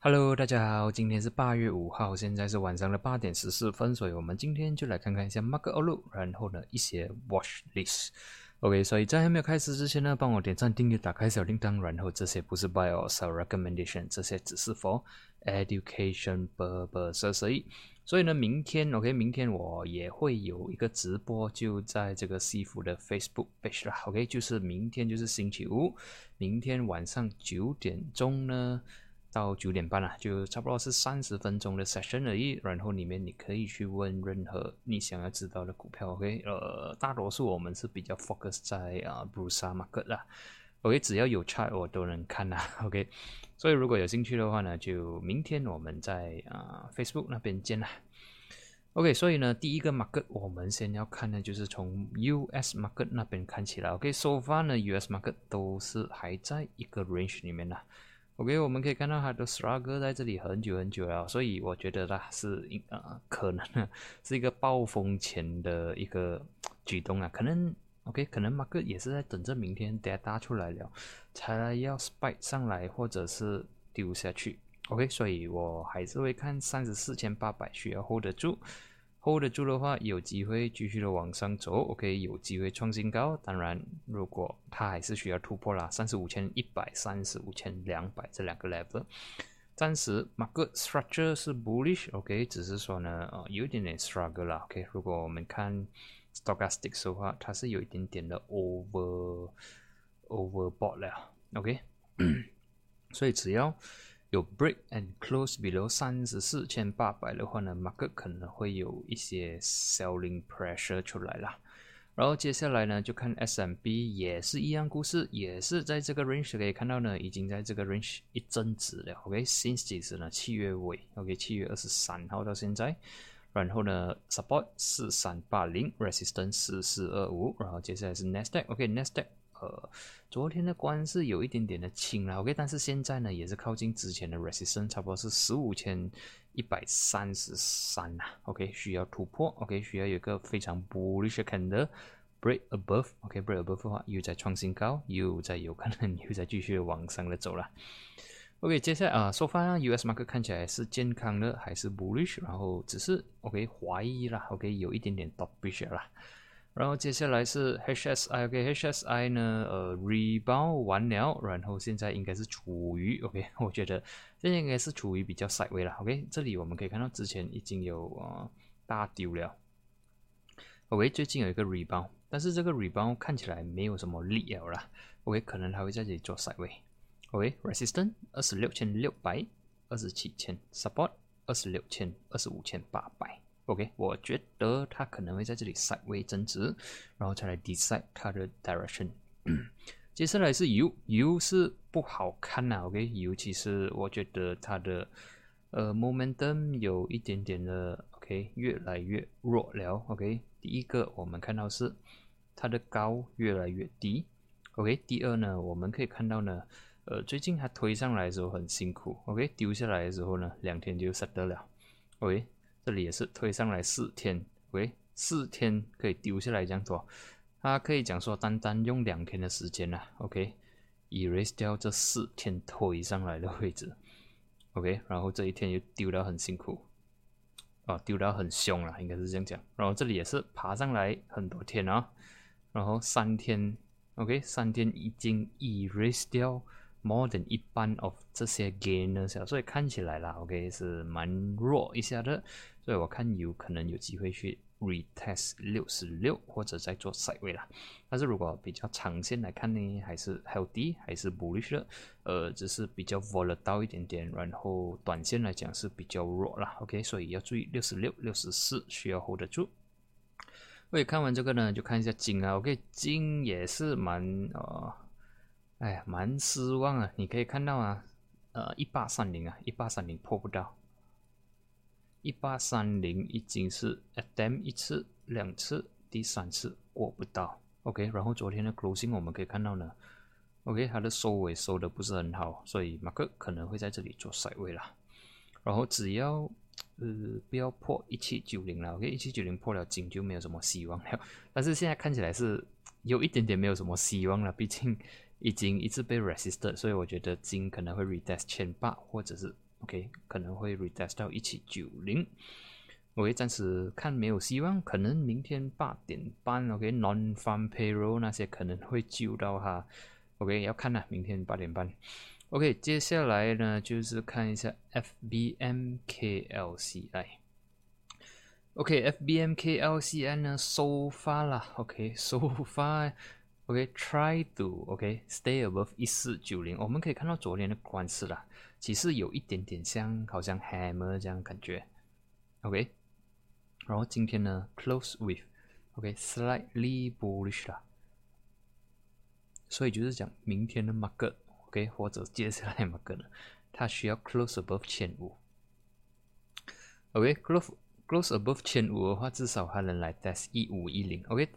Hello，大家好，今天是八月五号，现在是晚上的八点十四分，所以我们今天就来看看一下 Mark Outlook，然后呢一些 Watch List。OK，所以在还没有开始之前呢，帮我点赞、订阅、打开小铃铛，然后这些不是 Buy or Sell Recommendation，这些只是 For Education purposes。所以呢，明天 OK，明天我也会有一个直播，就在这个西服的 Facebook page 啦。OK，就是明天就是星期五，明天晚上九点钟呢。到九点半了，就差不多是三十分钟的 session 而已。然后里面你可以去问任何你想要知道的股票。OK，呃，大多数我们是比较 focus 在啊 Bruce Market 啦。OK，只要有 chart 我都能看啦。OK，所以如果有兴趣的话呢，就明天我们在啊 Facebook 那边见啦。OK，所以呢，第一个 market 我们先要看的就是从 US market 那边看起来。OK，so far 呢，US market 都是还在一个 range 里面的。OK，我们可以看到它的 struggle 在这里很久很久了，所以我觉得它是呃可能是一个暴风前的一个举动啊，可能 OK，可能马克也是在等着明天 data 出来了，才要 spike 上来或者是丢下去。OK，所以我还是会看三十四千八百需要 hold 得住。Hold 得住的话，有机会继续的往上走，OK，有机会创新高。当然，如果它还是需要突破啦，三十五千一百、三十五千两百这两个 level，暂时 market structure 是 bullish，OK，只是说呢，呃，有一点点 struggle 啦，OK。如果我们看 stochastic 的话，它是有一点点的 over overbought 了，OK。所以只要有 break and close below 三十四千八百的话呢，market 可能会有一些 selling pressure 出来啦。然后接下来呢，就看 S M B 也是一样故事，也是在这个 range 可以看到呢，已经在这个 range 一阵子了。OK，since 几时呢？七月尾，OK，七月二十三号到现在。然后呢，support 四三八零，resistance 四四二五。然后接下来是 Nasdaq，OK，Nasdaq。呃，昨天的关是有一点点的轻了，OK，但是现在呢也是靠近之前的 resistance，差不多是十五千一百三十三呐，OK，需要突破，OK，需要有一个非常 bullish 的 break above，OK，break above 的话又在创新高，又在有可能 又在继续往上的走了，OK，接下来啊，说翻 US market 看起来是健康的还是 bullish，然后只是 OK 怀疑啦，OK，有一点点 dovish 啦。然后接下来是 HSI，OK，HSI 呢，呃，rebound 完了，然后现在应该是处于 OK，我觉得现在应该是处于比较 side way 了，OK，这里我们可以看到之前已经有啊大丢了，OK，最近有一个 rebound，但是这个 rebound 看起来没有什么力了啦，OK，可能它会在这里做 side way，OK，resistance 二十六千六百，二十七千，support 二十六千，二十五千八百。OK，我觉得它可能会在这里 side way 增值，然后再来 decide 它的 direction。接下来是油，油是不好看呐。OK，尤其是我觉得它的呃 momentum 有一点点的 OK 越来越弱了。OK，第一个我们看到是它的高越来越低。OK，第二呢，我们可以看到呢，呃，最近它推上来的时候很辛苦。OK，丢下来的时候呢，两天就 set 得了。OK。这里也是推上来四天，OK，四天可以丢下来这样做，它可以讲说单单用两天的时间呢，OK，erase 掉这四天推上来的位置，OK，然后这一天又丢到很辛苦，啊，丢到很凶了，应该是这样讲。然后这里也是爬上来很多天啊，然后三天，OK，三天已经 erase 掉 more than 一半 of 这些 gainers，所以看起来啦，OK？是蛮弱一下的。所以我看有可能有机会去 retest 六十六或者再做 side way 啦。但是如果比较长线来看呢，还是 healthy，还是 bullish 的，呃，只是比较 volatile 一点点。然后短线来讲是比较弱啦。OK，所以要注意六十六、六十四需要 hold 得住。OK，看完这个呢，就看一下金啊。OK，金也是蛮呃，哎，蛮失望啊。你可以看到啊，呃，一八三零啊，一八三零破不到。一八三零已经是 attempt 一次、两次、第三次过不到，OK。然后昨天的 closing 我们可以看到呢，OK，它的收尾收的不是很好，所以马克可能会在这里做甩位啦。然后只要呃不要破一七九零了，OK，一七九零破了金就没有什么希望了。但是现在看起来是有一点点没有什么希望了，毕竟已经一直被 resisted，所以我觉得金可能会 retest 千八或者是。OK，可能会 retest 到一七九零。OK，暂时看没有希望，可能明天八点半 OK，non farm payroll 那些可能会救到它。OK，要看呐，明天八点半。OK，接下来呢就是看一下 FBMKLCI。OK，FBMKLCI 呢收发啦。OK，收发。OK，try to OK stay above 一四九零。我们可以看到昨天的关势啦，其实有一点点像好像 hammer 这样感觉。OK。然后今天呢，close with，OK slightly bullish 啦，所以就是讲明天的 market，OK 或者接下来 market，它需要 close above 千五，OK close close above 千五的话，至少还能来 test 一五一零，OK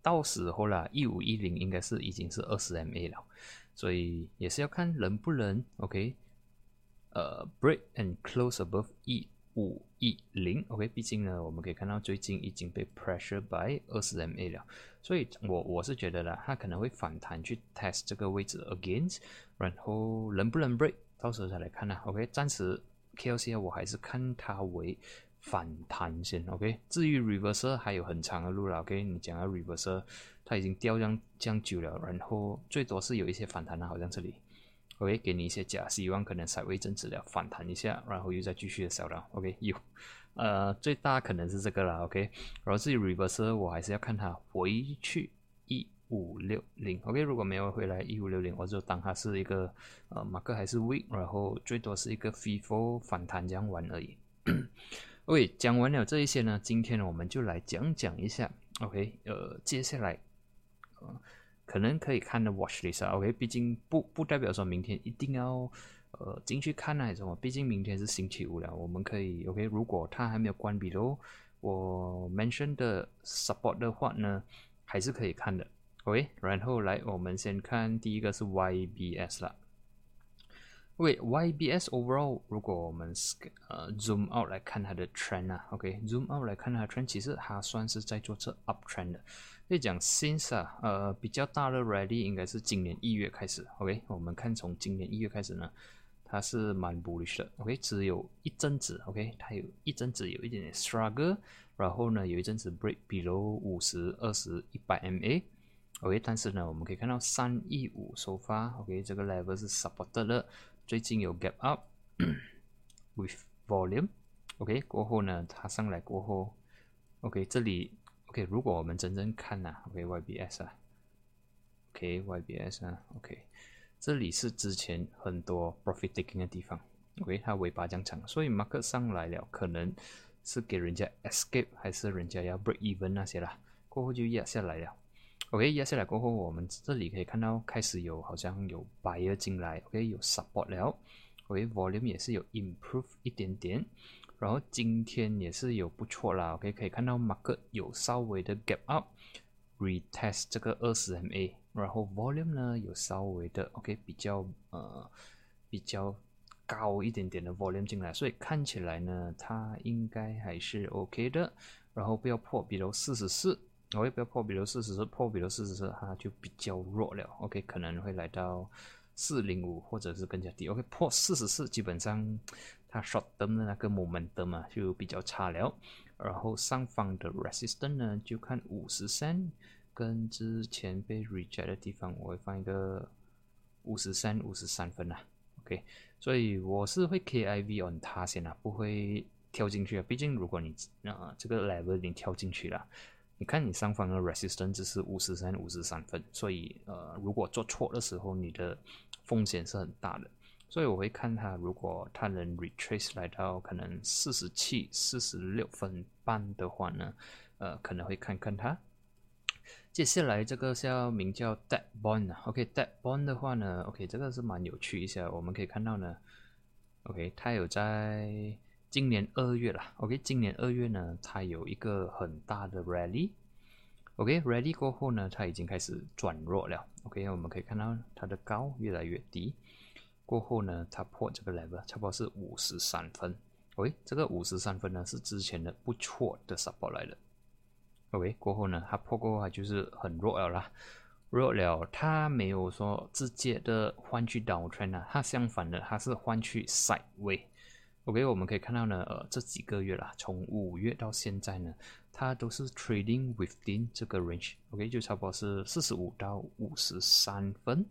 到时候啦，一五一零应该是已经是二十 MA 了，所以也是要看能不能 OK，呃 break and close above 一。五一零，OK，毕竟呢，我们可以看到最近已经被 pressure by 二十 MA 了，所以我我是觉得啦，它可能会反弹去 test 这个位置 against，然后能不能 break，到时候再来看啦，OK，暂时 KLC 我还是看它为反弹先，OK，至于 reverse 还有很长的路了，OK，你讲到 reverse，它已经掉这样这样久了，然后最多是有一些反弹的，好像这里。OK，给你一些假希望，可能稍微增值了，反弹一下，然后又再继续的小涨。OK，有，呃，最大可能是这个了。OK，然后至于 reverse，我还是要看它回去一五六零。OK，如果没有回来一五六零，我就当它是一个呃马克还是 weak，然后最多是一个 FIFO 反弹这样玩而已。OK，讲完了这一些呢，今天呢我们就来讲讲一下。OK，呃，接下来，呃。可能可以看的 watch list 啊，OK，毕竟不不代表说明天一定要呃进去看还是什么，毕竟明天是星期五了，我们可以 OK，如果它还没有关闭的，我 mention 的 support 的话呢，还是可以看的，OK，然后来我们先看第一个是 YBS 啦。啦。OK，YBS overall，如果我们呃 zoom out 来看它的 trend 啊，OK，zoom out 来看它的 trend，其实它算是在做这 up trend 的。可以讲 since 啊，呃，比较大的 ready 应该是今年一月开始。OK，我们看从今年一月开始呢，它是蛮 bullish 的。OK，只有一阵子，OK，它有一阵子有一点点 struggle，然后呢，有一阵子 break below 五十、二十、一百 MA。OK，但是呢，我们可以看到三一五收发，OK，这个 level 是 supported 的。最近有 gap up with volume，OK 过后呢，它上来过后，OK 这里，OK 如果我们真正看呐，OK YBS 啊，OK YBS 啊，OK 这里是之前很多 profit taking 的地方，OK 它尾巴这样长，所以 market 上来了，可能是给人家 escape 还是人家要 break even 那些啦，过后就压下来了。OK，压下来过后，我们这里可以看到开始有好像有 buyer 进来，OK，有 support 了，OK，volume 也是有 improve 一点点，然后今天也是有不错啦，OK，可以看到 market 有稍微的 gap up，retest 这个二十 MA，然后 volume 呢有稍微的 OK 比较呃比较高一点点的 volume 进来，所以看起来呢它应该还是 OK 的，然后不要破，比如四十四。我也不要破，比如四十四破，比如四十四，它就比较弱了。OK，可能会来到四零五或者是更加低。OK，破四十四，基本上它 short term 的那个 momentum 嘛就比较差了。然后上方的 resistance 呢，就看五十三，跟之前被 reject 的地方，我会放一个五十三、五十三分啊。OK，所以我是会 KIV on 它先啊，不会跳进去啊。毕竟如果你啊这个 level 已经跳进去了。你看，你上方的 resistance 是五十三、五十三分，所以呃，如果做错的时候，你的风险是很大的。所以我会看它，如果它能 retrace 来到可能四十七、四十六分半的话呢，呃，可能会看看它。接下来这个叫名叫 dead bond 啊，OK，dead bond 的话呢，OK，这个是蛮有趣一下，我们可以看到呢，OK，它有在。今年二月了，OK，今年二月呢，它有一个很大的 rally，OK，rally 过后呢，它已经开始转弱了，OK，我们可以看到它的高越来越低，过后呢，它破这个 level，差不多是五十三分，OK，这个五十三分呢是之前的不错的 support 来的，OK，过后呢，它破过后就是很弱了啦，弱了，它没有说直接的换去 downtrend 啊，它相反的，它是换去 sideway。OK，我们可以看到呢，呃，这几个月啦，从五月到现在呢，它都是 trading within 这个 range，OK，就差不多是四十五到五十三分。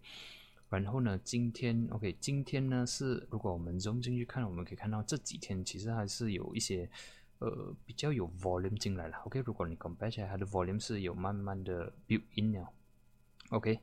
然后呢，今天 OK，今天呢是如果我们 zoom 进去看，我们可以看到这几天其实还是有一些呃比较有 volume 进来了。OK，如果你 compare 起来，它的 volume 是有慢慢的 build in 了。OK，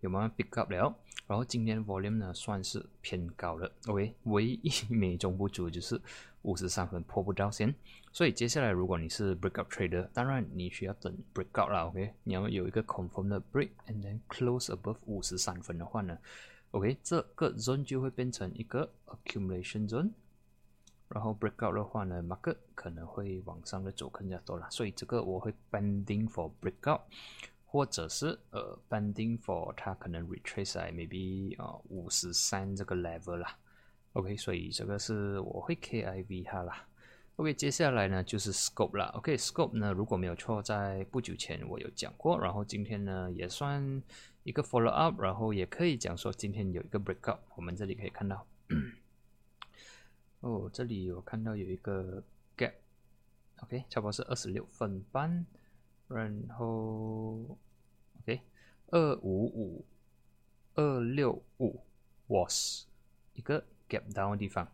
有慢慢 pick up 了。然后今天的 volume 呢算是偏高的，OK，唯一美中不足就是五十三分破不到线，所以接下来如果你是 breakout trader，当然你需要等 breakout 啦，OK，你要有一个 confirm 的 break and then close above 五十三分的话呢，OK，这个 zone 就会变成一个 accumulation zone，然后 breakout 的话呢，market 可能会往上的走更加多了，所以这个我会 pending for breakout。或者是呃，banding for 它可能 retrace 在 maybe 啊五十三这个 level 啦，OK，所以这个是我会 KIV 它啦，OK，接下来呢就是 scope 啦，OK，scope 呢如果没有错，在不久前我有讲过，然后今天呢也算一个 follow up，然后也可以讲说今天有一个 breakout，我们这里可以看到，哦，这里我看到有一个 gap，OK，差不多是二十六分半。然后，OK，二五五二六五 was 一个 gap down 的地方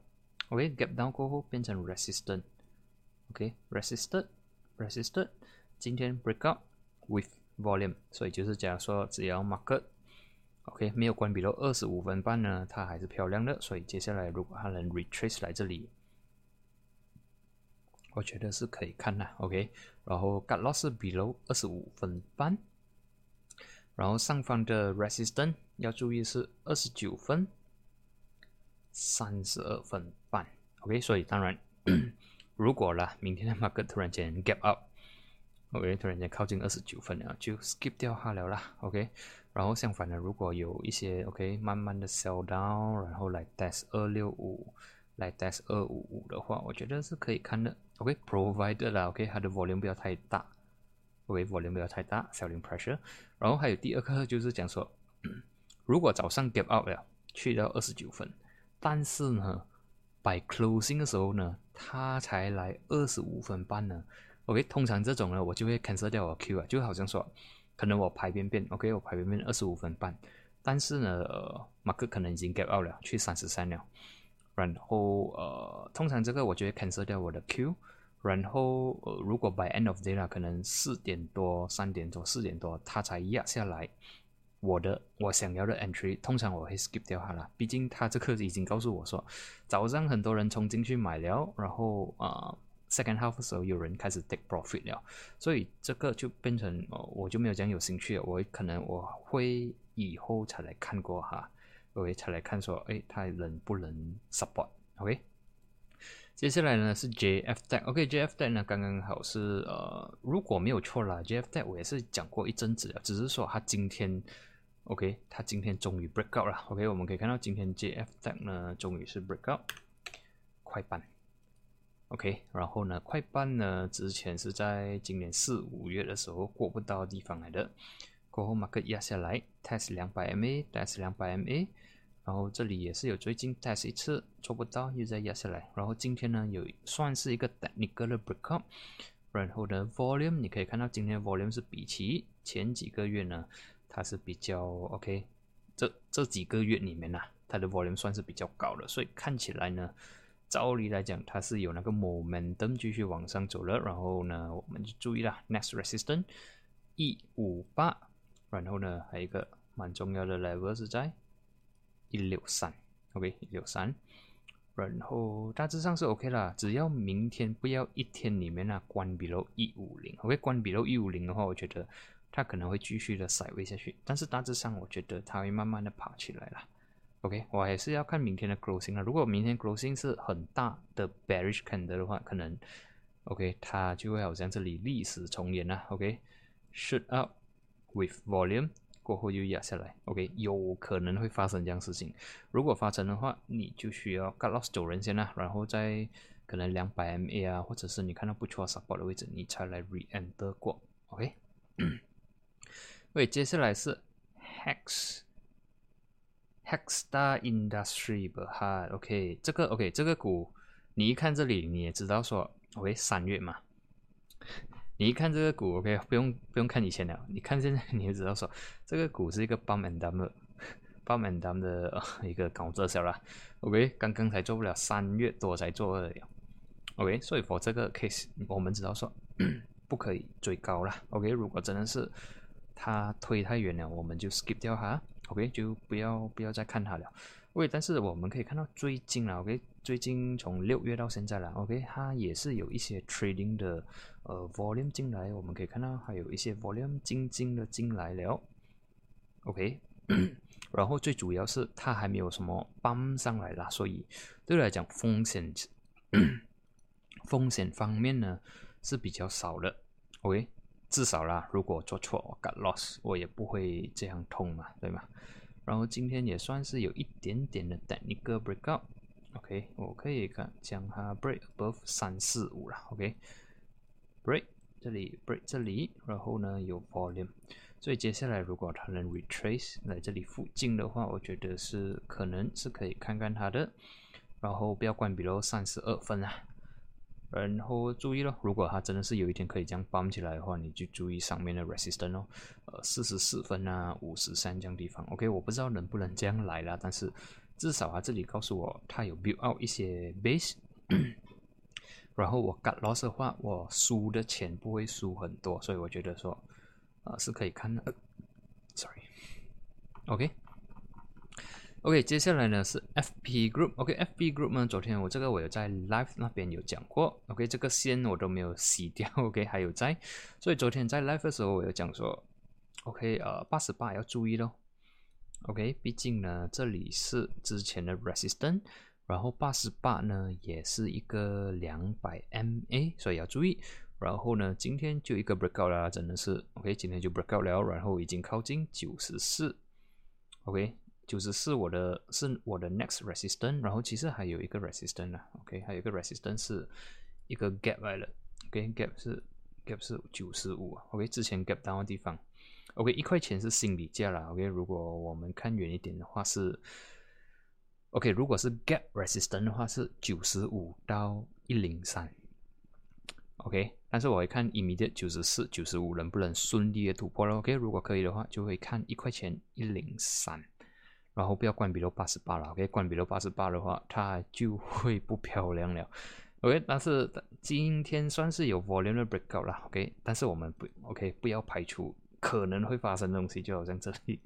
，OK，gap down 过后变成 resistant，OK，resisted，resisted，今天 break out with volume，所以就是假如说只要 market，OK，没有关闭到二十五分半呢，它还是漂亮的，所以接下来如果它能 retrace 来这里。我觉得是可以看的，OK。然后 cut loss below 二十五分半，然后上方的 resistance 要注意是二十九分三十二分半，OK。所以当然，如果啦，明天的 market 突然间 gap up，OK，突然间靠近二十九分了，就 skip 掉它了啦，OK。然后相反的，如果有一些 OK 慢慢的 sell down，然后来 test 二六五。来 test 二五五的话，我觉得是可以看的。OK，provided 啦，OK，它的 volume 不要太大，OK，volume 不要太大，selling pressure。然后还有第二个就是讲说，如果早上 gap out 了，去到二十九分，但是呢，by closing 的时候呢，它才来二十五分半呢。OK，通常这种呢，我就会 cancel 掉我 Q 啊，就好像说，可能我排边边，OK，我排边边二十五分半，但是呢，呃，马克可能已经 gap out 了，去三十三了。然后呃，通常这个我就会 cancel 掉我的 Q，然后呃，如果 by end of day 啦，可能四点多、三点多、四点多它才压下来，我的我想要的 entry，通常我会 skip 掉它了。毕竟它这个已经告诉我说，早上很多人冲进去买了，然后啊，second half 的时候有人开始 take profit 了，所以这个就变成哦，我就没有这样有兴趣了。我可能我会以后才来看过哈。OK，才来看说，哎，它能不能 support？OK，接下来呢是 JF Tech。OK，JF Tech 呢刚刚好是呃，如果没有错啦，JF Tech 我也是讲过一阵子了，只是说它今天 OK，它今天终于 break out 了。OK，我们可以看到今天 JF Tech 呢终于是 break out，快半。OK，然后呢快半呢之前是在今年四五月的时候过不到地方来的。过后马克压下来，test 两百 MA，test 两百 MA，然后这里也是有最近 test 一次做不到，又再压下来，然后今天呢有算是一个 technical 的 breakup，然后呢 volume 你可以看到今天 volume 是比起前几个月呢，它是比较 OK，这这几个月里面呢，它的 volume 算是比较高的，所以看起来呢，照理来讲它是有那个 momentum 继续往上走了，然后呢我们就注意了 next resistance 一五八。然后呢，还有一个蛮重要的 level 是在一六三，OK，一六三。然后大致上是 OK 啦，只要明天不要一天里面啊关闭了一五零，OK，关闭了一五零的话，我觉得它可能会继续的甩位下去。但是大致上，我觉得它会慢慢的爬起来了。OK，我还是要看明天的 closing 啊。如果明天 closing 是很大的 bearish candle 的话，可能 OK，它就会好像这里历史重演了。OK，shoot up。with volume 过后又压下来，OK，有可能会发生这样事情。如果发生的话，你就需要 cut loss 走人先啦，然后再可能两百 MA 啊，或者是你看到不错 support 的位置，你才来 re enter 过，OK。喂，接下来是 Hex Hexstar Industry Berhad，OK，这个 OK，这个股你一看这里你也知道说，OK，三月嘛，你一看这个股 OK，不用不用看以前了，你看现在 你就知道说，这个股是一个 b u m and W，BUM and W 的 一个高泽小啦，OK，刚刚才做不了三月多才做了，OK，所以我这个 case 我们知道说不可以追高了，OK，如果真的是它推太远了，我们就 skip 掉它。OK，就不要不要再看它了。OK，但是我们可以看到最近啊，OK，最近从六月到现在了，OK，它也是有一些 trading 的呃 volume 进来，我们可以看到还有一些 volume 进进的进来了。OK，然后最主要是它还没有什么帮上来啦，所以对来讲风险 风险方面呢是比较少的。OK。至少啦，如果做错我 got loss，我也不会这样痛嘛，对吗？然后今天也算是有一点点的 technical breakout，OK，我可以看将它 break above 三四五了 Break 这里 break 这里，然后呢有 volume，所以接下来如果它能 retrace 来这里附近的话，我觉得是可能是可以看看它的，然后不要关闭喽，三十二分啊。然后注意了，如果它真的是有一天可以这样绑起来的话，你就注意上面的 resistance 哦，呃，四十四分啊，五十三这样地方。OK，我不知道能不能这样来啦，但是至少它这里告诉我它有 build out 一些 base，然后我 got loss 的话，我输的钱不会输很多，所以我觉得说，呃，是可以看的。Sorry，OK。OK，接下来呢是 FP Group。OK，FP Group 呢，昨天我这个我有在 Live 那边有讲过。OK，这个线我都没有洗掉。OK，还有在，所以昨天在 Live 的时候我有讲说，OK，呃，八十八要注意咯。OK，毕竟呢这里是之前的 Resistance，然后八十八呢也是一个两百 MA，所以要注意。然后呢今天就一个 Breakout 啦，真的是 OK，今天就 Breakout 了，然后已经靠近九十四。OK。九十四，我的是我的 next resistance，然后其实还有一个 resistance 啊，OK，还有一个 resistance 是一个 gap 来了，OK，gap 是 gap 是九十五，OK，之前 gap down 的地方，OK，一块钱是心理价了，OK，如果我们看远一点的话是，OK，如果是 gap resistance 的话是九十五到一零三，OK，但是我会看 immediate 九十四、九十五能不能顺利的突破了，OK，如果可以的话就会看一块钱一零三。然后不要关闭到八十八了，OK？关闭到八十八的话，它就会不漂亮了，OK？但是今天算是有 volume 的 breakout 了，OK？但是我们不，OK？不要排除可能会发生的东西，就好像这里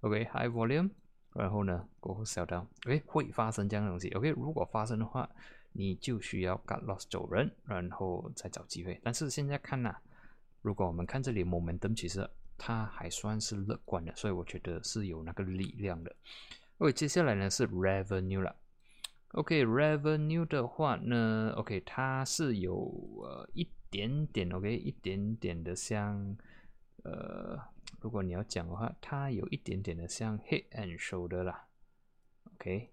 ，OK？High volume，然后呢过后 sell down，OK？会发生这样的东西，OK？如果发生的话，你就需要 cut loss 走人，然后再找机会。但是现在看呐，如果我们看这里 momentum，其实。它还算是乐观的，所以我觉得是有那个力量的。OK，接下来呢是 revenue 了。OK，revenue 的话呢，OK，它是有呃一点点 OK，一点点的像呃，如果你要讲的话，它有一点点的像 head and shoulder 啦。OK，OK，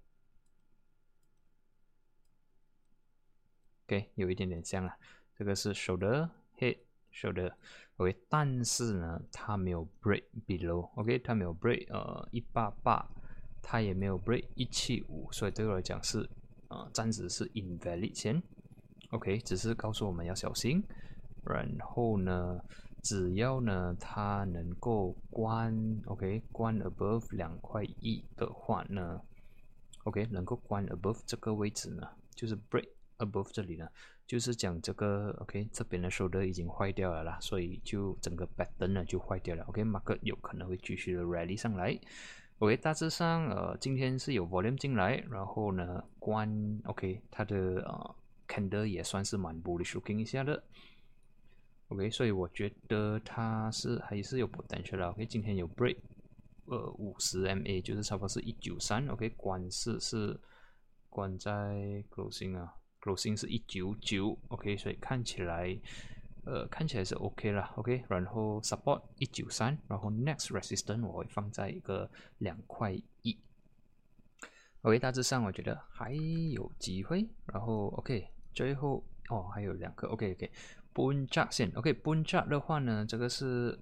有一点点像了。这个是 shoulder head。shoulder OK，但是呢，它没有 break below OK，它没有 break 呃一八八，它也没有 break 一七五，所以对我来讲是呃暂时是 invalid 先 OK，只是告诉我们要小心。然后呢，只要呢它能够关 OK 关 above 两块一的话呢 OK 能够关 above 这个位置呢，就是 break above 这里呢。就是讲这个，OK，这边的守则已经坏掉了啦，所以就整个 pattern 呢就坏掉了，OK，market 有可能会继续的 rally 上来，OK，大致上呃今天是有 volume 进来，然后呢关，OK，它的呃 candle 也算是蛮 bullish looking 一下的，OK，所以我觉得它是还是有 potential 的，OK，今天有 break，呃五十 MA 就是差不多是一九三，OK，关是是关在 closing 啊。closing 是一九九，OK，所以看起来，呃，看起来是 OK 了，OK，然后 support 一九三，然后 next resistance 我会放在一个两块一，OK，大致上我觉得还有机会，然后 OK，最后哦还有两个 OK，OK 布恩扎线，OK，Buncha 的话呢，这个是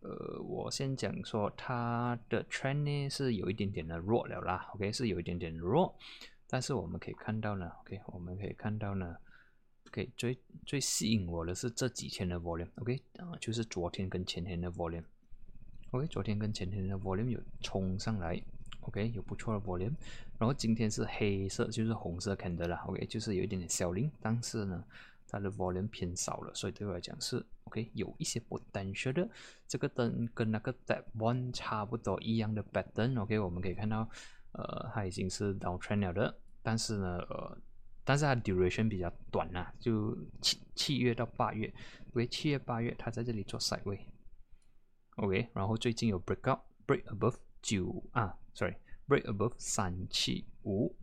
呃，我先讲说它的 trend 呢是有一点点的弱了啦，OK 是有一点点弱，但是我们可以看到呢，OK 我们可以看到呢，OK 最最吸引我的是这几天的 volume，OK 啊就是昨天跟前天的 volume，OK 昨天跟前天的 volume 有冲上来，OK 有不错的 volume，然后今天是黑色就是红色 candle 啦，OK 就是有一点点小零，但是呢。它的 volume 偏少了，所以对我来讲是 OK，有一些 potential 的。这个灯跟那个 that one 差不多一样的 pattern，OK，我们可以看到，呃，它已经是 downtrend 了的，但是呢，呃，但是它 duration 比较短呐，就七七月到八月，OK，七月八月它在这里做 side way，OK，然后最近有 break out，break above 九啊，sorry，break above 三七五。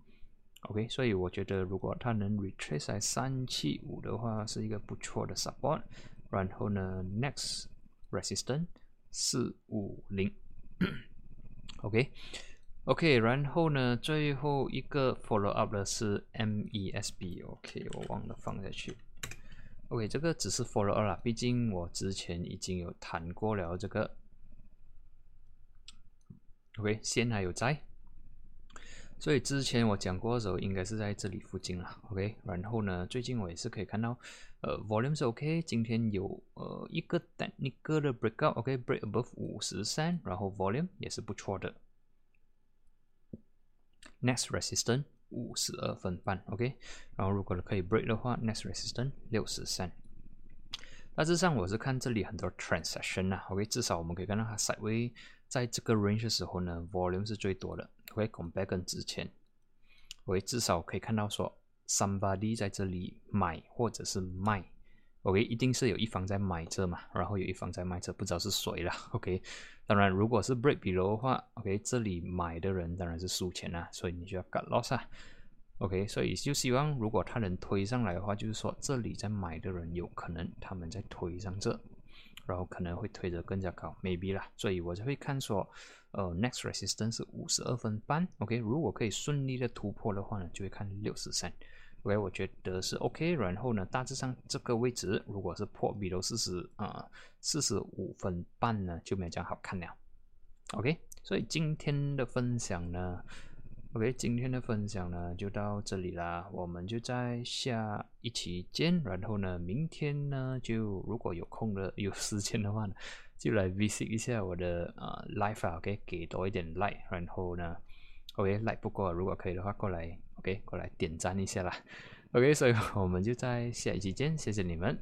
OK，所以我觉得如果它能 retrace 在三七五的话，是一个不错的 support。然后呢，next resistance 四五零。OK，OK，然后呢，最后一个 follow up 的是 MESB。OK，我忘了放下去。OK，这个只是 follow up 啦，毕竟我之前已经有谈过了这个。OK，线还有在。所以之前我讲过的时候，应该是在这里附近了，OK。然后呢，最近我也是可以看到，呃，volume 是 OK。今天有呃一个单一个的 breakout，OK，break above 五十三，然后 volume 也是不错的。Next resistance 五十二分半，OK。然后如果可以 break 的话，next resistance 六十三。大致上我是看这里很多 transaction 啊，OK。至少我们可以看到它 sideways 在这个 range 的时候呢，volume 是最多的。会 compare 跟之前，我至少可以看到说，somebody 在这里买或者是卖，OK，一定是有一方在买这嘛，然后有一方在卖这，不知道是谁啦，OK。当然，如果是 break below 的话，OK，这里买的人当然是输钱啦，所以你就要 cut loss 啊，OK。所以就希望如果他能推上来的话，就是说这里在买的人有可能他们在推上这。然后可能会推得更加高，maybe 啦，所以我就会看说，呃，next resistance 是五十二分半，OK，如果可以顺利的突破的话呢，就会看六十三，OK，我觉得是 OK，然后呢，大致上这个位置如果是破，比如四十啊，四十五分半呢，就没有这样好看了，OK，所以今天的分享呢。OK，今天的分享呢就到这里啦，我们就在下一期见。然后呢，明天呢就如果有空的、有时间的话呢，就来 visit 一下我的呃 life 啊，OK，给多一点 like。然后呢，OK，like 不过如果可以的话，过来 OK，过来点赞一下啦。OK，所以我们就在下一期见，谢谢你们。